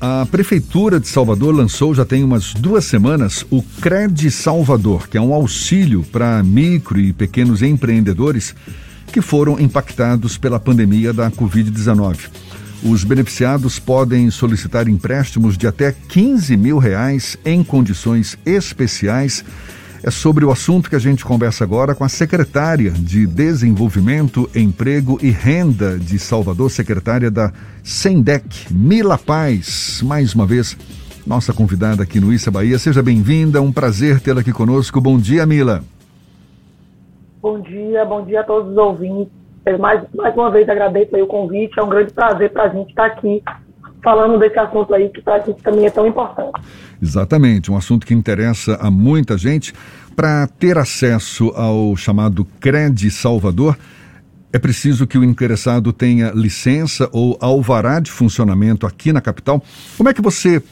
A Prefeitura de Salvador lançou já tem umas duas semanas o Cred Salvador, que é um auxílio para micro e pequenos empreendedores que foram impactados pela pandemia da Covid-19. Os beneficiados podem solicitar empréstimos de até 15 mil reais em condições especiais é sobre o assunto que a gente conversa agora com a secretária de Desenvolvimento, Emprego e Renda de Salvador, secretária da Sendec, Mila Paz. Mais uma vez, nossa convidada aqui no Issa Bahia. Seja bem-vinda, um prazer tê-la aqui conosco. Bom dia, Mila. Bom dia, bom dia a todos os ouvintes. Mais, mais uma vez agradeço o convite, é um grande prazer para a gente estar aqui falando desse assunto aí que para a gente também é tão importante. Exatamente, um assunto que interessa a muita gente. Para ter acesso ao chamado Cred Salvador, é preciso que o interessado tenha licença ou alvará de funcionamento aqui na capital. Como é que você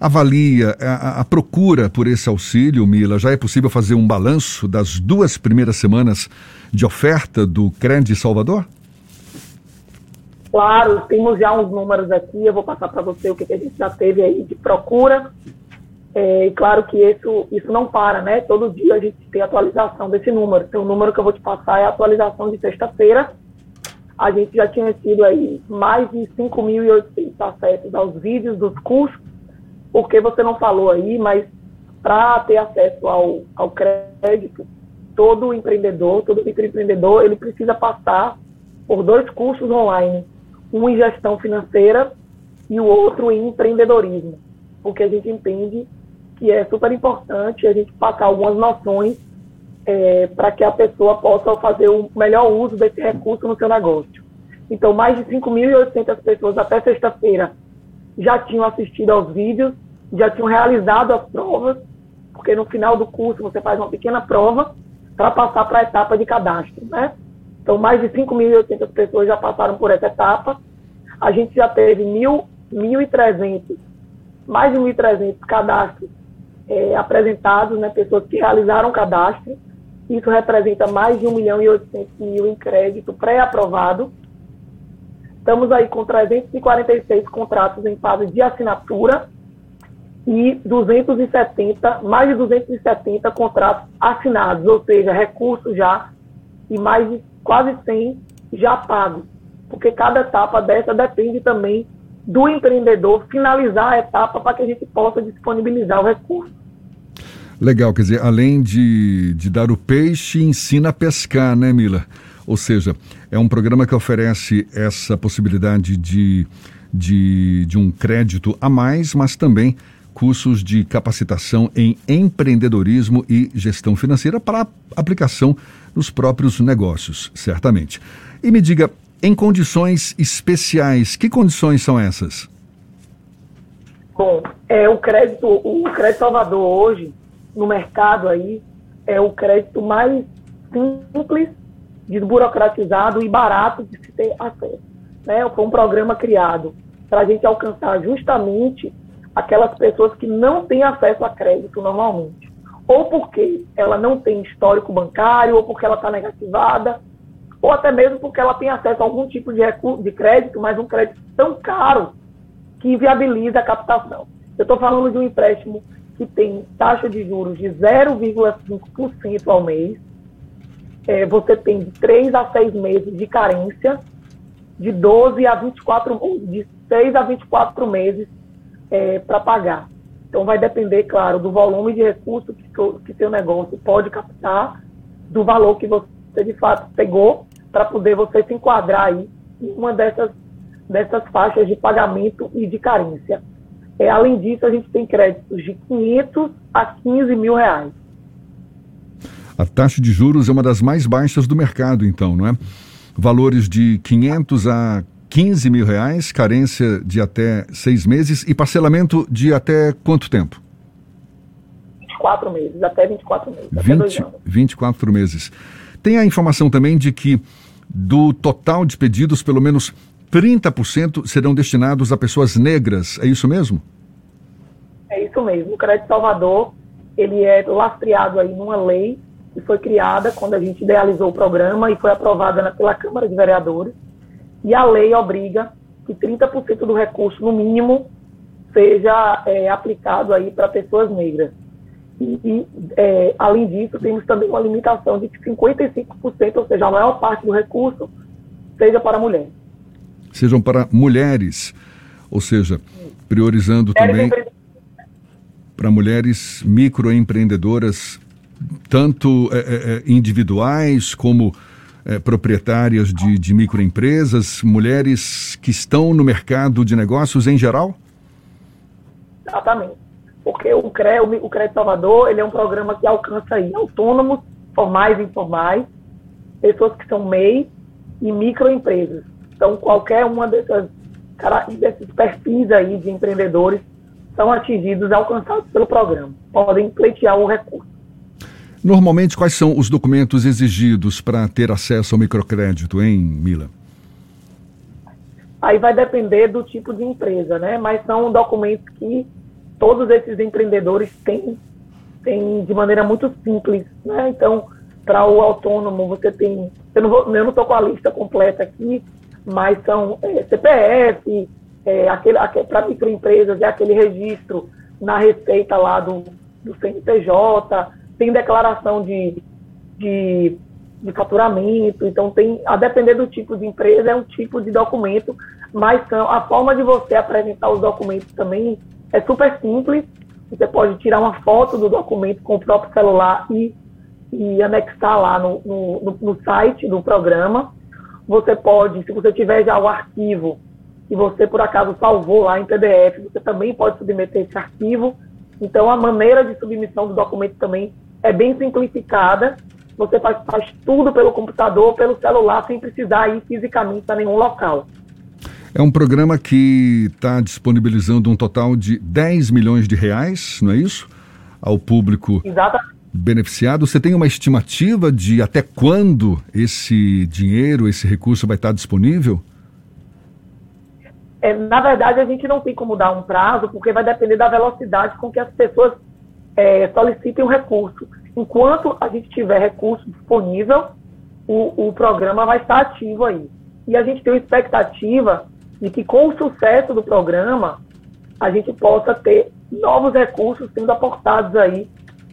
avalia a, a, procura por esse auxílio, Mila? Já é possível fazer um balanço das duas primeiras semanas de oferta do Cred Salvador? Claro, temos já uns números aqui, eu vou passar para você o que, a gente já teve aí de procura é, e claro que isso, isso não para, né? Todo dia a gente tem atualização desse número. Então, o número que eu vou te passar é a atualização de sexta-feira. A gente já tinha tido aí mais de 5.800 acessos aos vídeos dos cursos, porque você não falou aí, mas para ter acesso ao, ao crédito, todo empreendedor, todo microempreendedor, ele precisa passar por dois cursos online, um em gestão financeira e o outro em empreendedorismo, porque a gente entende que é super importante a gente passar algumas noções é, para que a pessoa possa fazer o melhor uso desse recurso no seu negócio. Então, mais de 5.800 pessoas até sexta-feira já tinham assistido aos vídeos, já tinham realizado as provas, porque no final do curso você faz uma pequena prova para passar para a etapa de cadastro, né? Então, mais de 5.800 pessoas já passaram por essa etapa. A gente já teve 1.300, mais de 1.300 cadastros é, apresentados, né, pessoas que realizaram cadastro. Isso representa mais de 1 milhão e 800 mil em crédito pré-aprovado. Estamos aí com 346 contratos em fase de assinatura e 270, mais de 270 contratos assinados, ou seja, recursos já e mais de quase 100 já pagos. Porque cada etapa dessa depende também do empreendedor finalizar a etapa para que a gente possa disponibilizar o recurso. Legal, quer dizer, além de, de dar o peixe, ensina a pescar, né, Mila? Ou seja, é um programa que oferece essa possibilidade de, de, de um crédito a mais, mas também cursos de capacitação em empreendedorismo e gestão financeira para aplicação nos próprios negócios, certamente. E me diga, em condições especiais, que condições são essas? Bom, é, o crédito, o crédito Salvador hoje, no mercado aí é o crédito mais simples, desburocratizado e barato de se ter acesso. Né? Foi um programa criado para a gente alcançar justamente aquelas pessoas que não têm acesso a crédito normalmente. Ou porque ela não tem histórico bancário, ou porque ela está negativada, ou até mesmo porque ela tem acesso a algum tipo de, recurso, de crédito, mas um crédito tão caro que inviabiliza a captação. Eu estou falando de um empréstimo que tem taxa de juros de 0,5% ao mês, é, você tem de 3 a 6 meses de carência, de 12 a 24, de 6 a 24 meses é, para pagar. Então vai depender, claro, do volume de recursos que, que seu negócio pode captar, do valor que você de fato pegou, para poder você se enquadrar aí em uma dessas, dessas faixas de pagamento e de carência. É, além disso, a gente tem créditos de 500 a 15 mil reais. A taxa de juros é uma das mais baixas do mercado, então, não é? Valores de 500 a 15 mil reais, carência de até seis meses e parcelamento de até quanto tempo? 24 meses, até 24 meses. 20, até 24 meses. Tem a informação também de que do total de pedidos, pelo menos 30% serão destinados a pessoas negras, é isso mesmo? É isso mesmo. O Crédito Salvador, ele é lastreado aí numa lei que foi criada quando a gente idealizou o programa e foi aprovada pela Câmara de Vereadores. E a lei obriga que 30% do recurso, no mínimo, seja é, aplicado aí para pessoas negras. E, e é, além disso, temos também uma limitação de que 55%, ou seja, a maior parte do recurso, seja para mulheres. Sejam para mulheres, ou seja, priorizando também para mulheres microempreendedoras, tanto é, é, é, individuais como é, proprietárias de, de microempresas, mulheres que estão no mercado de negócios em geral? Exatamente. Porque o CRE, o CRE Salvador, ele é um programa que alcança aí autônomos, formais e informais, pessoas que são MEI e microempresas. Então, qualquer uma dessas, desses perfis aí de empreendedores são atingidos, alcançados pelo programa. Podem pleitear o recurso. Normalmente, quais são os documentos exigidos para ter acesso ao microcrédito, hein, Mila? Aí vai depender do tipo de empresa, né? Mas são documentos que todos esses empreendedores têm, têm de maneira muito simples, né? Então, para o autônomo, você tem. Eu não estou com a lista completa aqui, mas são é, CPF, é, aquele, aquele para microempresas, é aquele registro na receita lá do, do CNPJ, tem declaração de, de, de faturamento, então tem, a depender do tipo de empresa, é um tipo de documento, mas são, a forma de você apresentar os documentos também é super simples. Você pode tirar uma foto do documento com o próprio celular e, e anexar lá no, no, no site do programa. Você pode, se você tiver já o arquivo e você por acaso salvou lá em PDF, você também pode submeter esse arquivo. Então a maneira de submissão do documento também é bem simplificada. Você faz, faz tudo pelo computador, pelo celular, sem precisar ir fisicamente a nenhum local. É um programa que está disponibilizando um total de 10 milhões de reais, não é isso? Ao público Exatamente. beneficiado. Você tem uma estimativa de até quando esse dinheiro, esse recurso vai estar disponível? É, na verdade, a gente não tem como dar um prazo, porque vai depender da velocidade com que as pessoas é, solicitem o recurso. Enquanto a gente tiver recurso disponível, o, o programa vai estar ativo aí. E a gente tem uma expectativa de que com o sucesso do programa a gente possa ter novos recursos sendo aportados aí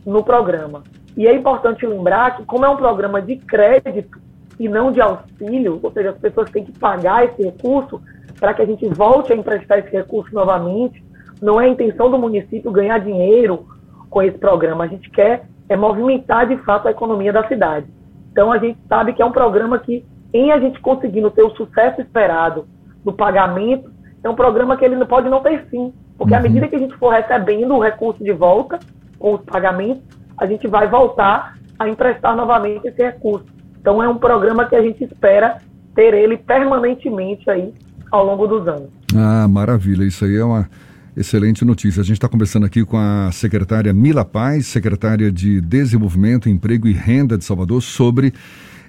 no programa. E é importante lembrar que como é um programa de crédito e não de auxílio, ou seja, as pessoas têm que pagar esse recurso para que a gente volte a emprestar esse recurso novamente, não é a intenção do município ganhar dinheiro com esse programa, a gente quer é movimentar de fato a economia da cidade. Então a gente sabe que é um programa que, em a gente conseguindo ter o sucesso esperado do pagamento, é um programa que ele não pode não ter fim. Porque uhum. à medida que a gente for recebendo o recurso de volta, com os pagamentos, a gente vai voltar a emprestar novamente esse recurso. Então é um programa que a gente espera ter ele permanentemente aí ao longo dos anos. Ah, maravilha. Isso aí é uma excelente notícia. A gente está conversando aqui com a secretária Mila Paz, secretária de Desenvolvimento, Emprego e Renda de Salvador, sobre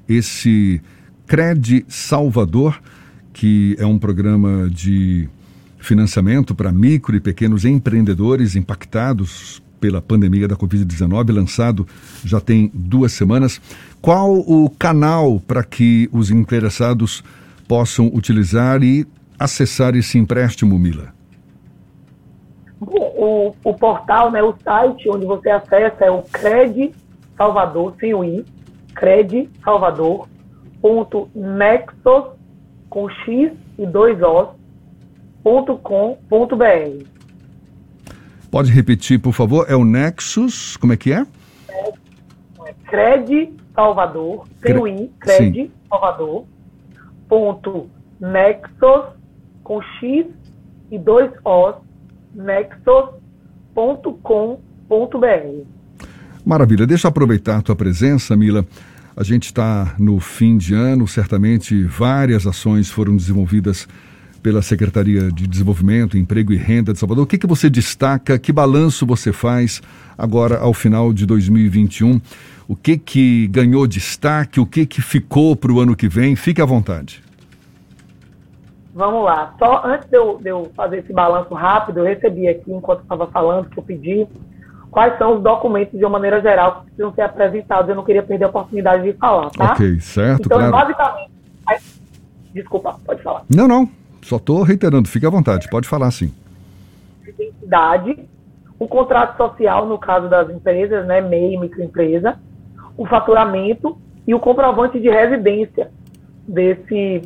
esse Cred Salvador que é um programa de financiamento para micro e pequenos empreendedores impactados pela pandemia da Covid-19, lançado já tem duas semanas. Qual o canal para que os interessados possam utilizar e acessar esse empréstimo, Mila? O, o portal, né, o site onde você acessa é o Cred Salvador, sem o I, credsalvador.nexos com X e dois Os, ponto com, ponto BR. Pode repetir, por favor? É o Nexus, como é que é? Cred Salvador, sem o I, Cred Salvador, ponto Nexus, com X e dois Os, nexus.com.br. Maravilha. Deixa eu aproveitar a tua presença, Mila. A gente está no fim de ano, certamente várias ações foram desenvolvidas pela Secretaria de Desenvolvimento, Emprego e Renda de Salvador. O que, que você destaca? Que balanço você faz agora ao final de 2021? O que, que ganhou destaque? O que, que ficou para o ano que vem? Fique à vontade. Vamos lá. Só antes de eu, de eu fazer esse balanço rápido, eu recebi aqui, enquanto estava falando, que eu pedi quais são os documentos, de uma maneira geral, que precisam ser apresentados. Eu não queria perder a oportunidade de falar, tá? Ok, certo, então, claro. basicamente... Desculpa, pode falar. Não, não. Só estou reiterando. Fique à vontade. Pode falar, sim. de identidade, o contrato social, no caso das empresas, né, MEI, microempresa, o faturamento e o comprovante de residência desse,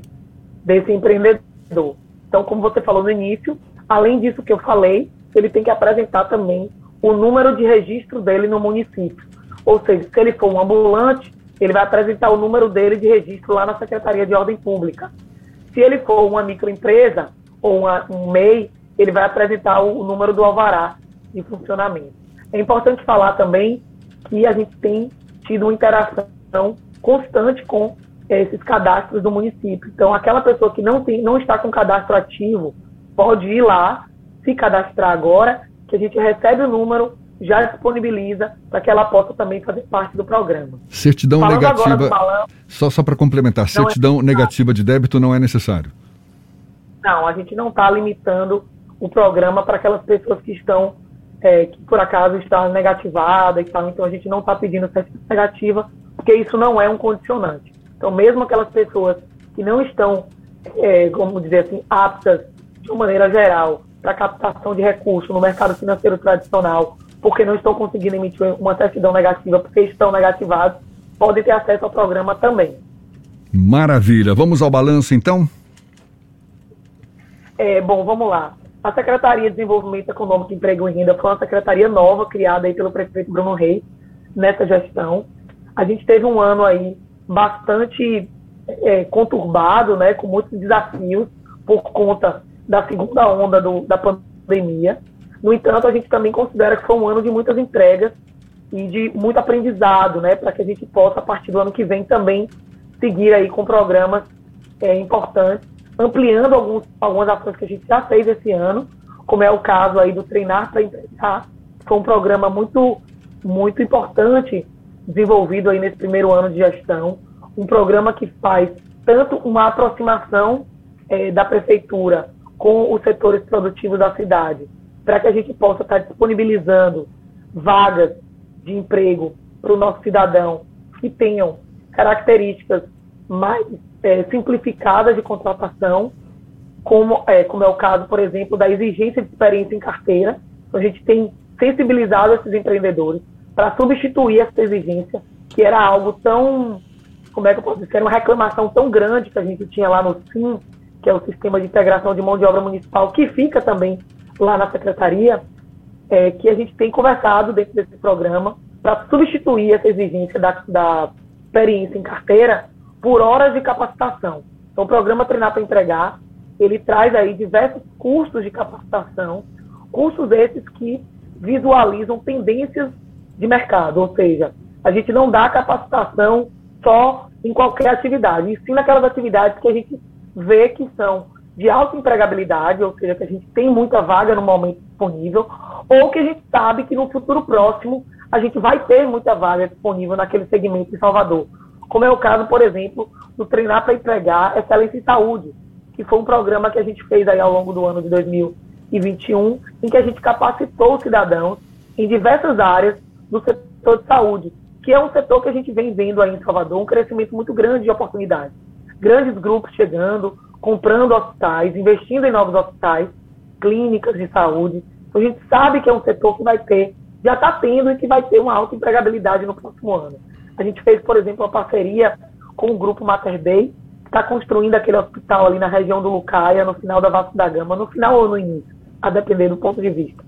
desse empreendedor. Então, como você falou no início, além disso que eu falei, ele tem que apresentar também o número de registro dele no município. Ou seja, se ele for um ambulante, ele vai apresentar o número dele de registro lá na Secretaria de Ordem Pública. Se ele for uma microempresa ou uma, um MEI, ele vai apresentar o, o número do alvará de funcionamento. É importante falar também que a gente tem tido uma interação constante com esses cadastros do município. Então, aquela pessoa que não, tem, não está com cadastro ativo pode ir lá, se cadastrar agora, que a gente recebe o número, já disponibiliza para que ela possa também fazer parte do programa. Certidão Falando negativa. só só para complementar, é certidão é negativa de débito não é necessário. Não, a gente não está limitando o programa para aquelas pessoas que estão, é, que por acaso estão negativadas e tal, então a gente não está pedindo certidão negativa, porque isso não é um condicionante. Então, mesmo aquelas pessoas que não estão, é, como dizer assim, aptas de uma maneira geral para captação de recursos no mercado financeiro tradicional, porque não estão conseguindo emitir uma certidão negativa, porque estão negativados, podem ter acesso ao programa também. Maravilha. Vamos ao balanço, então? É, bom, vamos lá. A Secretaria de Desenvolvimento Econômico, Emprego e Renda foi uma secretaria nova criada aí pelo prefeito Bruno Reis nessa gestão. A gente teve um ano aí bastante é, conturbado, né, com muitos desafios por conta da segunda onda do, da pandemia. No entanto, a gente também considera que foi um ano de muitas entregas e de muito aprendizado, né, para que a gente possa, a partir do ano que vem, também seguir aí com programas é, importantes, ampliando alguns, algumas ações que a gente já fez esse ano, como é o caso aí do Treinar para Empregar, que foi um programa muito, muito importante desenvolvido aí nesse primeiro ano de gestão, um programa que faz tanto uma aproximação é, da prefeitura com os setores produtivos da cidade, para que a gente possa estar disponibilizando vagas de emprego para o nosso cidadão que tenham características mais é, simplificadas de contratação, como é, como é o caso, por exemplo, da exigência de experiência em carteira. Então, a gente tem sensibilizado esses empreendedores para substituir essa exigência, que era algo tão, como é que eu posso dizer, uma reclamação tão grande que a gente tinha lá no SIM, que é o Sistema de Integração de Mão de Obra Municipal, que fica também lá na Secretaria, é, que a gente tem conversado dentro desse programa para substituir essa exigência da, da experiência em carteira por horas de capacitação. Então, o programa Treinar para Entregar, ele traz aí diversos cursos de capacitação, cursos esses que visualizam tendências de mercado, ou seja, a gente não dá capacitação só em qualquer atividade, e sim naquelas atividades que a gente vê que são de alta empregabilidade, ou seja, que a gente tem muita vaga no momento disponível, ou que a gente sabe que no futuro próximo a gente vai ter muita vaga disponível naquele segmento de Salvador. Como é o caso, por exemplo, do Treinar para Empregar Excelência em Saúde, que foi um programa que a gente fez aí ao longo do ano de 2021, em que a gente capacitou os cidadãos em diversas áreas do setor de saúde, que é um setor que a gente vem vendo aí em Salvador um crescimento muito grande de oportunidades. Grandes grupos chegando, comprando hospitais, investindo em novos hospitais, clínicas de saúde. Então, a gente sabe que é um setor que vai ter, já está tendo e que vai ter uma alta empregabilidade no próximo ano. A gente fez, por exemplo, uma parceria com o grupo Mater Dei, que está construindo aquele hospital ali na região do Lucaia, no final da Vasco da Gama, no final ou no início, a depender do ponto de vista.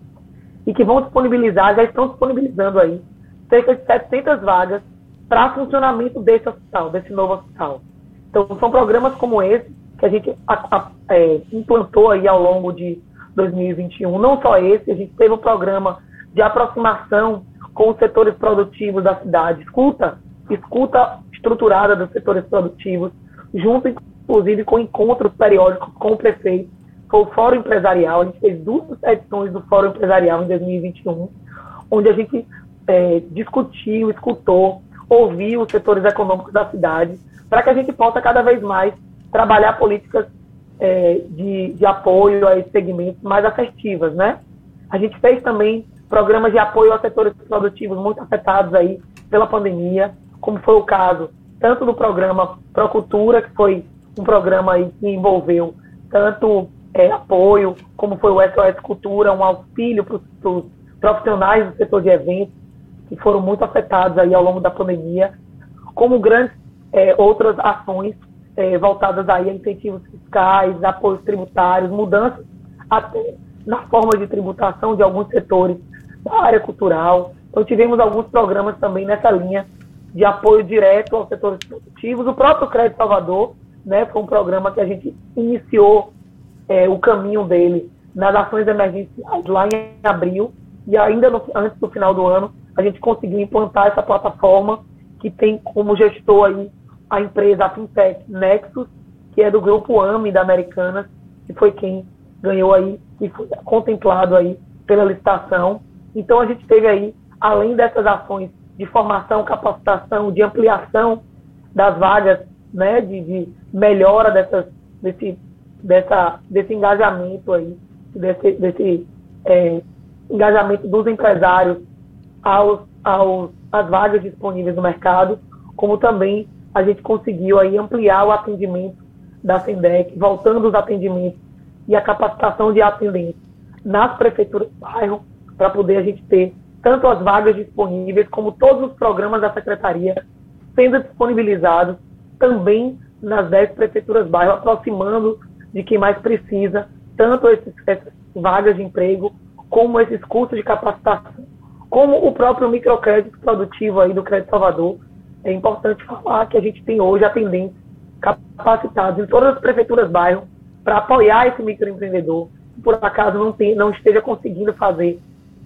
E que vão disponibilizar, já estão disponibilizando aí, cerca de 700 vagas para funcionamento desse hospital, desse novo hospital. Então, são programas como esse que a gente é, implantou aí ao longo de 2021. Não só esse, a gente teve um programa de aproximação com os setores produtivos da cidade, escuta, escuta estruturada dos setores produtivos, junto inclusive com encontros periódicos com o prefeito, foi o Fórum Empresarial, a gente fez duas edições do Fórum Empresarial em 2021, onde a gente é, discutiu, escutou, ouviu os setores econômicos da cidade, para que a gente possa cada vez mais trabalhar políticas é, de, de apoio a esses segmentos mais assertivas, né? A gente fez também programas de apoio aos setores produtivos muito afetados aí pela pandemia, como foi o caso tanto do programa Procultura, que foi um programa aí que envolveu tanto é, apoio, como foi o SOS Cultura, um auxílio para os profissionais do setor de eventos, que foram muito afetados aí ao longo da pandemia, como grandes é, outras ações é, voltadas aí a incentivos fiscais, apoios tributários, mudanças até na forma de tributação de alguns setores da área cultural. Então tivemos alguns programas também nessa linha de apoio direto aos setores produtivos. O próprio Crédito Salvador né, foi um programa que a gente iniciou é, o caminho dele nas ações emergenciais lá em abril e ainda no, antes do final do ano a gente conseguiu implantar essa plataforma que tem como gestor aí a empresa a Fintech Nexus, que é do grupo AMI da Americanas, que foi quem ganhou aí e foi contemplado aí pela licitação. Então a gente teve aí, além dessas ações de formação, capacitação, de ampliação das vagas, né, de, de melhora dessas, desse, dessa, desse engajamento aí, desse, desse é, engajamento dos empresários aos, aos, às vagas disponíveis no mercado, como também a gente conseguiu aí ampliar o atendimento da SENDEC, voltando os atendimentos e a capacitação de atendentes nas prefeituras do bairro, para poder a gente ter tanto as vagas disponíveis, como todos os programas da secretaria sendo disponibilizados também nas 10 prefeituras bairro, aproximando de quem mais precisa, tanto esses, essas vagas de emprego, como esses cursos de capacitação, como o próprio microcrédito produtivo aí do Crédito Salvador. É importante falar que a gente tem hoje atendentes capacitados em todas as prefeituras bairro para apoiar esse microempreendedor, que por acaso não, tem, não esteja conseguindo fazer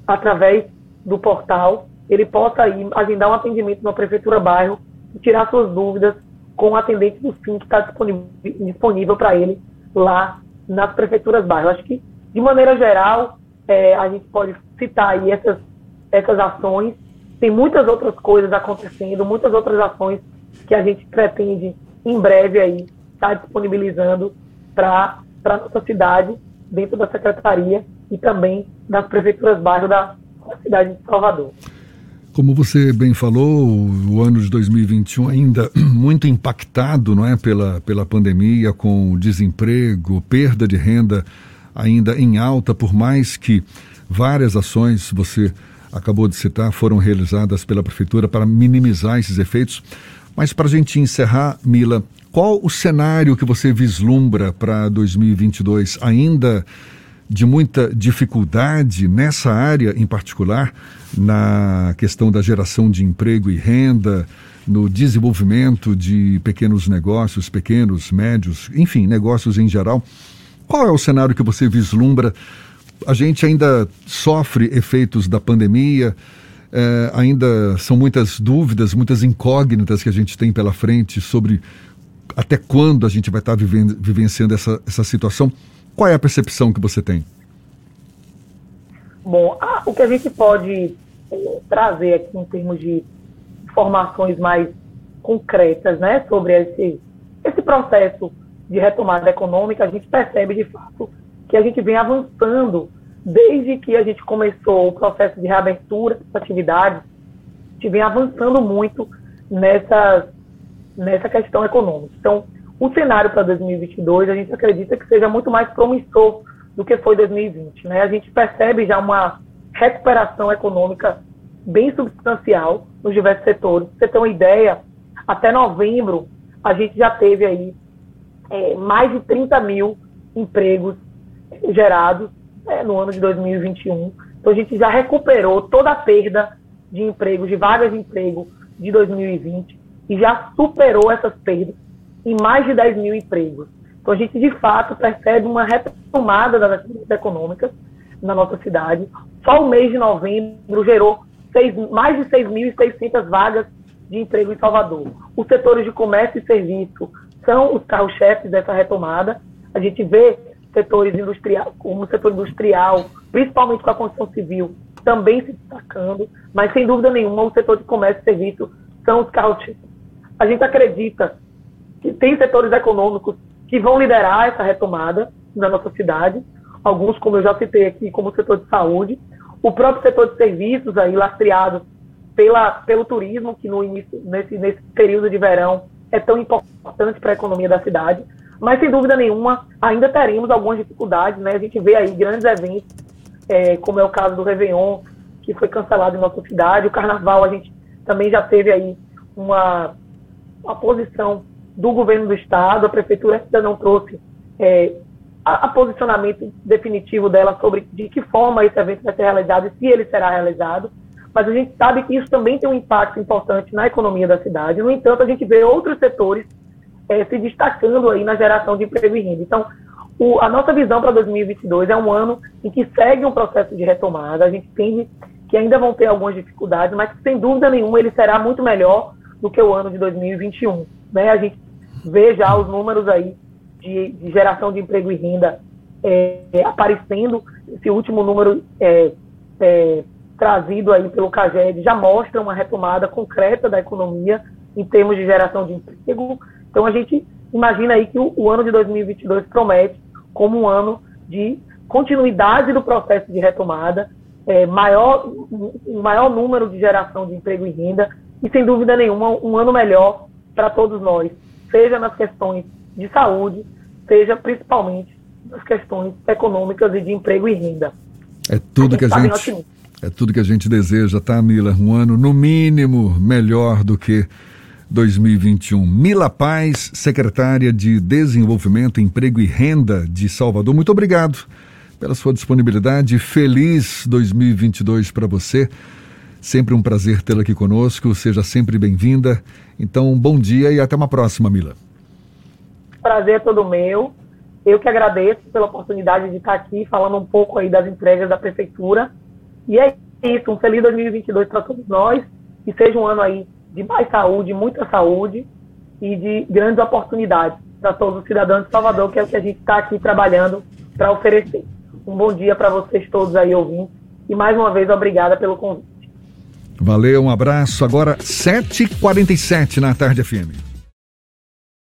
através do portal, ele possa ir agendar um atendimento na prefeitura bairro e tirar suas dúvidas com o atendente do SIM que está disponível, disponível para ele lá nas prefeituras bairro. Acho que, de maneira geral, é, a gente pode citar aí essas, essas ações. Tem muitas outras coisas acontecendo, muitas outras ações que a gente pretende em breve aí estar tá disponibilizando para a nossa cidade, dentro da secretaria e também nas prefeituras bairro da, da cidade de Salvador. Como você bem falou, o ano de 2021 ainda muito impactado, não é, pela, pela pandemia, com desemprego, perda de renda ainda em alta, por mais que várias ações você acabou de citar foram realizadas pela prefeitura para minimizar esses efeitos. Mas para a gente encerrar, Mila, qual o cenário que você vislumbra para 2022? Ainda de muita dificuldade nessa área em particular, na questão da geração de emprego e renda, no desenvolvimento de pequenos negócios, pequenos, médios, enfim, negócios em geral. Qual é o cenário que você vislumbra? A gente ainda sofre efeitos da pandemia, é, ainda são muitas dúvidas, muitas incógnitas que a gente tem pela frente sobre até quando a gente vai estar vivenciando essa, essa situação. Qual é a percepção que você tem? Bom, o que a gente pode eh, trazer aqui em termos de informações mais concretas né, sobre esse, esse processo de retomada econômica, a gente percebe de fato que a gente vem avançando desde que a gente começou o processo de reabertura das atividades, a gente vem avançando muito nessas nessa questão econômica. Então, o cenário para 2022 a gente acredita que seja muito mais promissor do que foi 2020. Né? A gente percebe já uma recuperação econômica bem substancial nos diversos setores. Para você ter uma ideia, até novembro a gente já teve aí é, mais de 30 mil empregos gerados é, no ano de 2021. Então a gente já recuperou toda a perda de empregos, de vagas de emprego de 2020 e já superou essas perdas em mais de 10 mil empregos. Então, a gente, de fato, percebe uma retomada das atividades econômicas na nossa cidade. Só o mês de novembro gerou seis, mais de 6.600 vagas de emprego em Salvador. Os setores de comércio e serviço são os carros-chefes dessa retomada. A gente vê setores industriais, como o setor industrial, principalmente com a construção civil, também se destacando, mas sem dúvida nenhuma o setor de comércio e serviço são os carros-chefes a gente acredita tem setores econômicos que vão liderar essa retomada na nossa cidade. Alguns, como eu já citei aqui, como o setor de saúde, o próprio setor de serviços aí lastreado pela, pelo turismo, que no início, nesse, nesse período de verão é tão importante para a economia da cidade, Mas, sem dúvida nenhuma, ainda teremos algumas dificuldades, né? A gente vê aí grandes eventos, é, como é o caso do Réveillon, que foi cancelado em nossa cidade. O Carnaval, a gente também já teve aí uma, uma posição do governo do Estado, a Prefeitura ainda não trouxe é, a, a, posicionamento definitivo dela sobre de que forma esse evento vai ser realizado e se ele será realizado. Mas a gente sabe que isso também tem um impacto importante na economia da cidade. No entanto, a gente vê outros setores é, se destacando aí na geração de emprego e renda. Então, o, a nossa visão para 2022 é um ano em que segue um processo de retomada. A gente entende que ainda vão ter algumas dificuldades, mas sem dúvida nenhuma ele será muito melhor do que o ano de 2021. Né? A gente vê já os números aí de, de geração de emprego e renda é, aparecendo. Esse último número é, é, trazido aí pelo CAGED já mostra uma retomada concreta da economia em termos de geração de emprego. Então a gente imagina aí que o, o ano de 2022 promete como um ano de continuidade do processo de retomada, é, maior, um maior número de geração de emprego e renda e, sem dúvida nenhuma, um ano melhor para todos nós, seja nas questões de saúde, seja principalmente nas questões econômicas e de emprego e renda. É tudo a que a gente é tudo que a gente deseja, tá, Mila? Um ano no mínimo melhor do que 2021. Mila Paz, secretária de Desenvolvimento, Emprego e Renda de Salvador, muito obrigado pela sua disponibilidade. Feliz 2022 para você. Sempre um prazer tê-la aqui conosco. Seja sempre bem-vinda. Então, bom dia e até uma próxima, Mila. Prazer é todo meu. Eu que agradeço pela oportunidade de estar aqui falando um pouco aí das entregas da prefeitura. E é isso, um feliz 2022 para todos nós. Que seja um ano aí de mais saúde, muita saúde e de grandes oportunidades para todos os cidadãos de Salvador, que é o que a gente está aqui trabalhando para oferecer. Um bom dia para vocês todos aí ouvindo e mais uma vez obrigada pelo convite. Valeu, um abraço. Agora 7h47 na tarde FM.